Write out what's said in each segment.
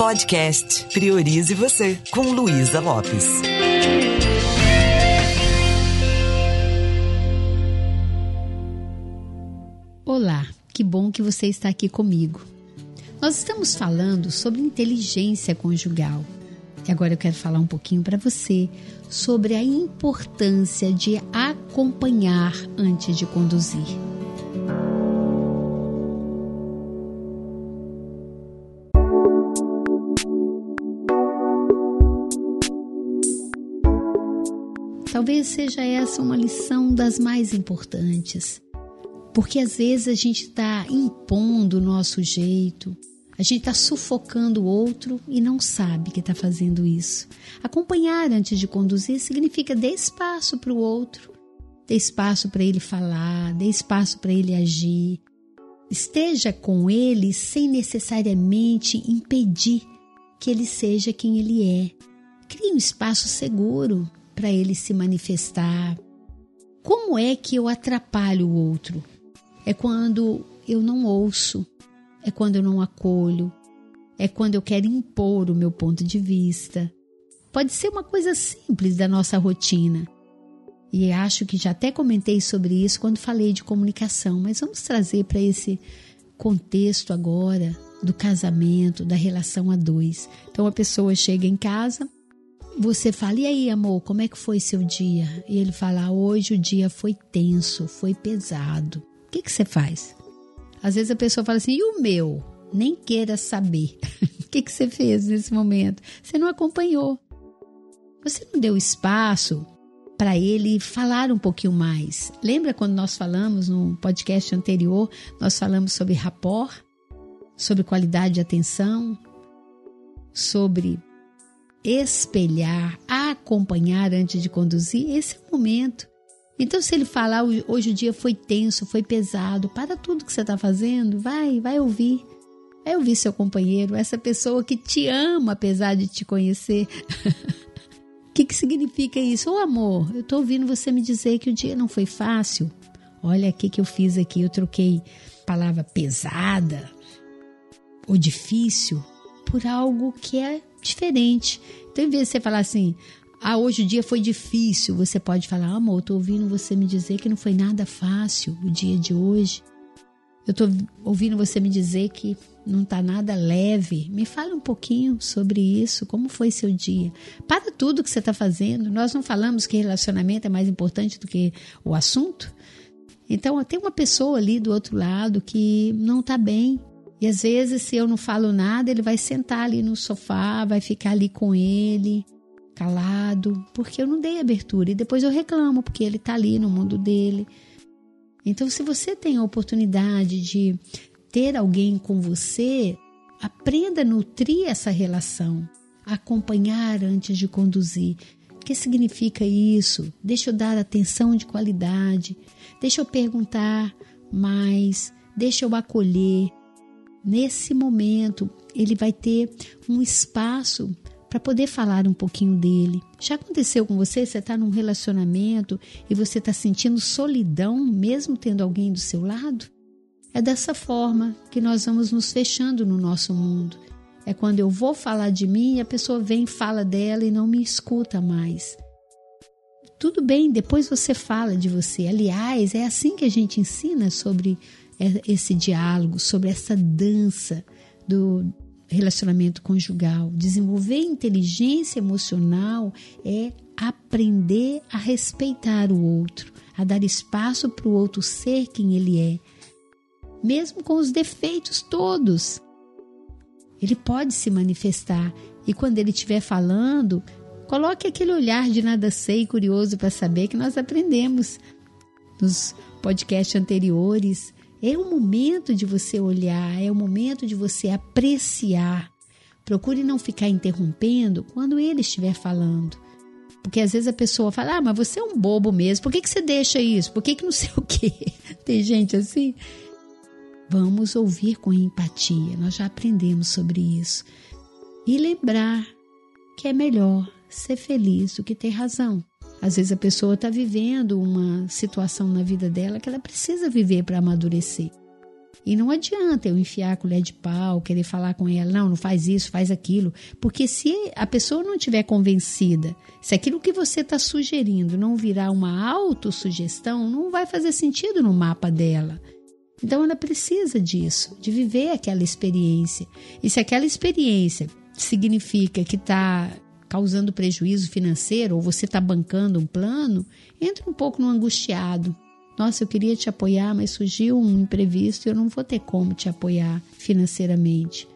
Podcast Priorize Você, com Luísa Lopes. Olá, que bom que você está aqui comigo. Nós estamos falando sobre inteligência conjugal. E agora eu quero falar um pouquinho para você sobre a importância de acompanhar antes de conduzir. Talvez seja essa uma lição das mais importantes, porque às vezes a gente está impondo o nosso jeito, a gente está sufocando o outro e não sabe que está fazendo isso. Acompanhar antes de conduzir significa dar espaço para o outro, dar espaço para ele falar, dar espaço para ele agir. Esteja com ele sem necessariamente impedir que ele seja quem ele é. Crie um espaço seguro para ele se manifestar. Como é que eu atrapalho o outro? É quando eu não ouço, é quando eu não acolho, é quando eu quero impor o meu ponto de vista. Pode ser uma coisa simples da nossa rotina. E acho que já até comentei sobre isso quando falei de comunicação, mas vamos trazer para esse contexto agora do casamento, da relação a dois. Então a pessoa chega em casa, você fala, e aí, amor, como é que foi seu dia? E ele fala, hoje o dia foi tenso, foi pesado. O que, que você faz? Às vezes a pessoa fala assim, e o meu? Nem queira saber. o que, que você fez nesse momento? Você não acompanhou. Você não deu espaço para ele falar um pouquinho mais. Lembra quando nós falamos no podcast anterior, nós falamos sobre rapport, sobre qualidade de atenção, sobre espelhar, acompanhar antes de conduzir, esse é o momento. Então, se ele falar hoje o dia foi tenso, foi pesado, para tudo que você está fazendo, vai, vai ouvir. Vai ouvir seu companheiro, essa pessoa que te ama apesar de te conhecer. O que, que significa isso? Ô amor, eu estou ouvindo você me dizer que o dia não foi fácil. Olha o que, que eu fiz aqui, eu troquei palavra pesada ou difícil por algo que é diferente. Então, em vez de você falar assim, ah, hoje o dia foi difícil, você pode falar, amor, eu tô ouvindo você me dizer que não foi nada fácil o dia de hoje. Eu tô ouvindo você me dizer que não tá nada leve. Me fale um pouquinho sobre isso, como foi seu dia. Para tudo que você está fazendo. Nós não falamos que relacionamento é mais importante do que o assunto? Então, tem uma pessoa ali do outro lado que não está bem, e às vezes, se eu não falo nada, ele vai sentar ali no sofá, vai ficar ali com ele, calado, porque eu não dei abertura. E depois eu reclamo, porque ele está ali no mundo dele. Então, se você tem a oportunidade de ter alguém com você, aprenda a nutrir essa relação, acompanhar antes de conduzir. O que significa isso? Deixa eu dar atenção de qualidade, deixa eu perguntar mais, deixa eu acolher, nesse momento, ele vai ter um espaço para poder falar um pouquinho dele. Já aconteceu com você? Você está num relacionamento e você está sentindo solidão, mesmo tendo alguém do seu lado? É dessa forma que nós vamos nos fechando no nosso mundo. É quando eu vou falar de mim a pessoa vem, fala dela e não me escuta mais. Tudo bem, depois você fala de você. Aliás, é assim que a gente ensina sobre esse diálogo, sobre essa dança do relacionamento conjugal. Desenvolver inteligência emocional é aprender a respeitar o outro, a dar espaço para o outro ser quem ele é, mesmo com os defeitos todos. Ele pode se manifestar e quando ele estiver falando, coloque aquele olhar de nada sei curioso para saber que nós aprendemos nos podcasts anteriores é o momento de você olhar, é o momento de você apreciar. Procure não ficar interrompendo quando ele estiver falando. Porque às vezes a pessoa fala, ah, mas você é um bobo mesmo, por que, que você deixa isso? Por que, que não sei o quê? Tem gente assim. Vamos ouvir com empatia, nós já aprendemos sobre isso. E lembrar que é melhor ser feliz do que ter razão. Às vezes a pessoa está vivendo uma situação na vida dela que ela precisa viver para amadurecer. E não adianta eu enfiar a colher de pau, querer falar com ela, não, não faz isso, faz aquilo. Porque se a pessoa não estiver convencida, se aquilo que você está sugerindo não virar uma autossugestão, não vai fazer sentido no mapa dela. Então ela precisa disso, de viver aquela experiência. E se aquela experiência significa que está causando prejuízo financeiro ou você está bancando um plano, entra um pouco no angustiado. Nossa, eu queria te apoiar, mas surgiu um imprevisto e eu não vou ter como te apoiar financeiramente.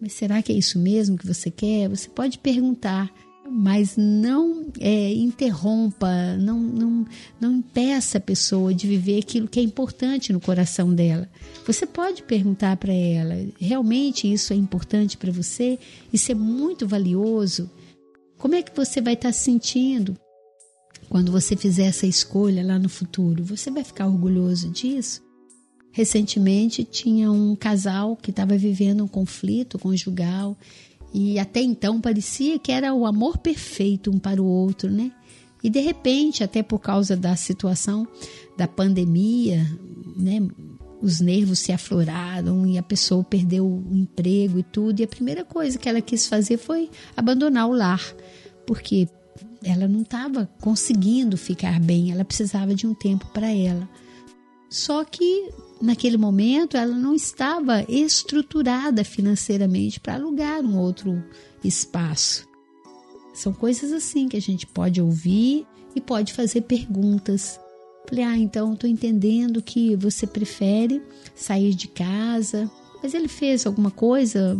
Mas será que é isso mesmo que você quer? Você pode perguntar, mas não é, interrompa, não, não, não impeça a pessoa de viver aquilo que é importante no coração dela. Você pode perguntar para ela: realmente isso é importante para você? Isso é muito valioso? Como é que você vai estar tá se sentindo quando você fizer essa escolha lá no futuro? Você vai ficar orgulhoso disso? Recentemente tinha um casal que estava vivendo um conflito conjugal e até então parecia que era o amor perfeito um para o outro, né? E de repente, até por causa da situação da pandemia, né, os nervos se afloraram e a pessoa perdeu o emprego e tudo. E a primeira coisa que ela quis fazer foi abandonar o lar, porque ela não estava conseguindo ficar bem, ela precisava de um tempo para ela. Só que naquele momento ela não estava estruturada financeiramente para alugar um outro espaço. São coisas assim que a gente pode ouvir e pode fazer perguntas Falei, ah, então estou entendendo que você prefere sair de casa, mas ele fez alguma coisa,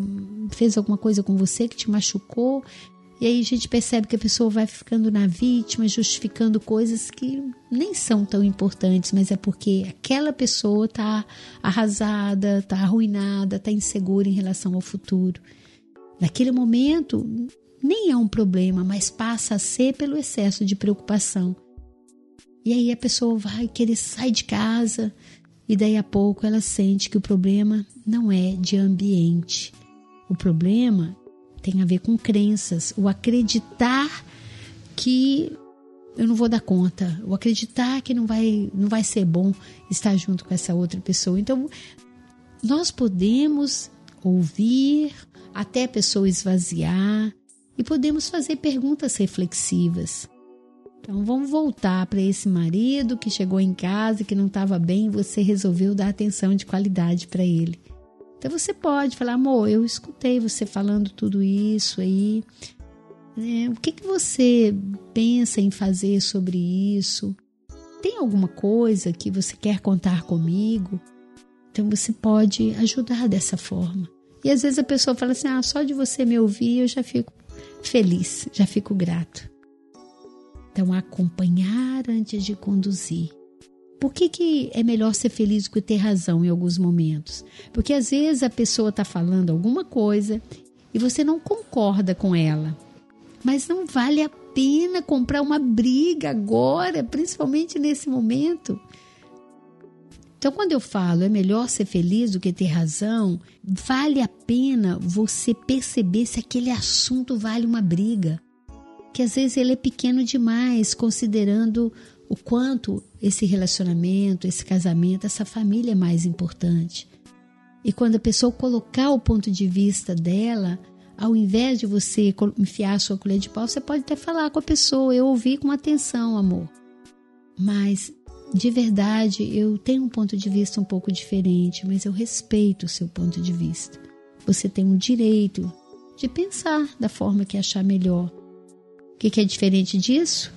fez alguma coisa com você que te machucou, e aí a gente percebe que a pessoa vai ficando na vítima, justificando coisas que nem são tão importantes, mas é porque aquela pessoa está arrasada, está arruinada, está insegura em relação ao futuro. Naquele momento, nem é um problema, mas passa a ser pelo excesso de preocupação. E aí a pessoa vai querer sair de casa e daí a pouco ela sente que o problema não é de ambiente. O problema tem a ver com crenças, o acreditar que eu não vou dar conta, o acreditar que não vai não vai ser bom estar junto com essa outra pessoa. Então, nós podemos ouvir até a pessoa esvaziar e podemos fazer perguntas reflexivas. Então vamos voltar para esse marido que chegou em casa e que não estava bem, e você resolveu dar atenção de qualidade para ele. Então você pode falar, amor, eu escutei você falando tudo isso aí. É, o que, que você pensa em fazer sobre isso? Tem alguma coisa que você quer contar comigo? Então você pode ajudar dessa forma. E às vezes a pessoa fala assim: ah, só de você me ouvir eu já fico feliz, já fico grato. Então, acompanhar antes de conduzir. Por que, que é melhor ser feliz do que ter razão em alguns momentos? Porque às vezes a pessoa está falando alguma coisa e você não concorda com ela. Mas não vale a pena comprar uma briga agora, principalmente nesse momento. Então, quando eu falo é melhor ser feliz do que ter razão, vale a pena você perceber se aquele assunto vale uma briga que às vezes ele é pequeno demais, considerando o quanto esse relacionamento, esse casamento, essa família é mais importante. E quando a pessoa colocar o ponto de vista dela, ao invés de você enfiar a sua colher de pau, você pode até falar com a pessoa, eu ouvi com atenção, amor. Mas de verdade, eu tenho um ponto de vista um pouco diferente, mas eu respeito o seu ponto de vista. Você tem o direito de pensar da forma que achar melhor que, que é diferente disso?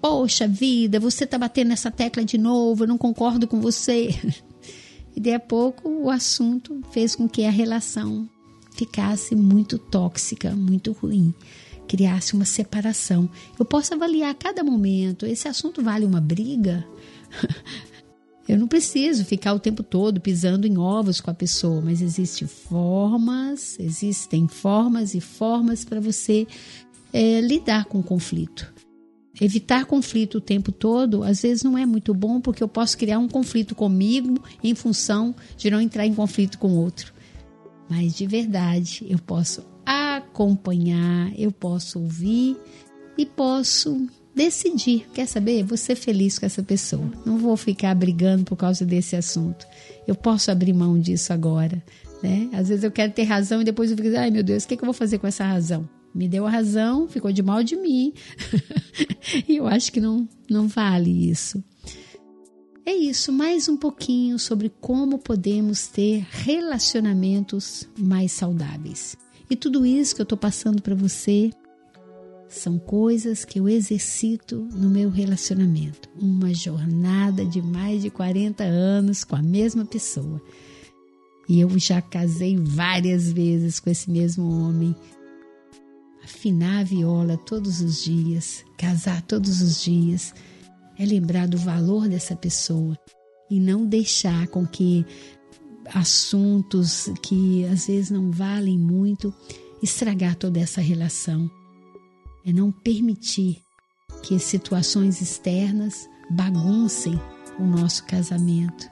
Poxa vida, você está batendo nessa tecla de novo, eu não concordo com você. E de a pouco o assunto fez com que a relação ficasse muito tóxica, muito ruim, criasse uma separação. Eu posso avaliar a cada momento: esse assunto vale uma briga? Eu não preciso ficar o tempo todo pisando em ovos com a pessoa, mas existem formas, existem formas e formas para você é, lidar com o conflito. Evitar conflito o tempo todo, às vezes não é muito bom, porque eu posso criar um conflito comigo em função de não entrar em conflito com outro. Mas de verdade, eu posso acompanhar, eu posso ouvir e posso decidir, quer saber? Vou ser feliz com essa pessoa. Não vou ficar brigando por causa desse assunto. Eu posso abrir mão disso agora. Né? Às vezes eu quero ter razão e depois eu fico, ai meu Deus, o que, que eu vou fazer com essa razão? Me deu a razão, ficou de mal de mim. e eu acho que não, não vale isso. É isso, mais um pouquinho sobre como podemos ter relacionamentos mais saudáveis. E tudo isso que eu estou passando para você são coisas que eu exercito no meu relacionamento. Uma jornada de mais de 40 anos com a mesma pessoa. E eu já casei várias vezes com esse mesmo homem. Afinar a viola todos os dias, casar todos os dias, é lembrar do valor dessa pessoa e não deixar com que assuntos que às vezes não valem muito estragar toda essa relação é não permitir que situações externas baguncem o nosso casamento.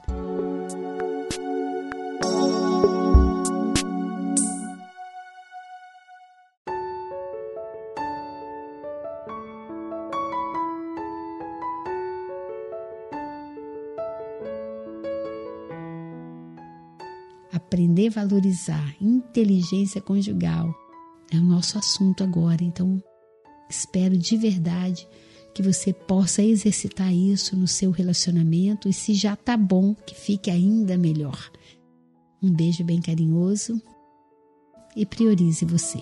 Aprender a valorizar inteligência conjugal é o nosso assunto agora, então Espero de verdade que você possa exercitar isso no seu relacionamento e se já tá bom, que fique ainda melhor. Um beijo bem carinhoso e priorize você.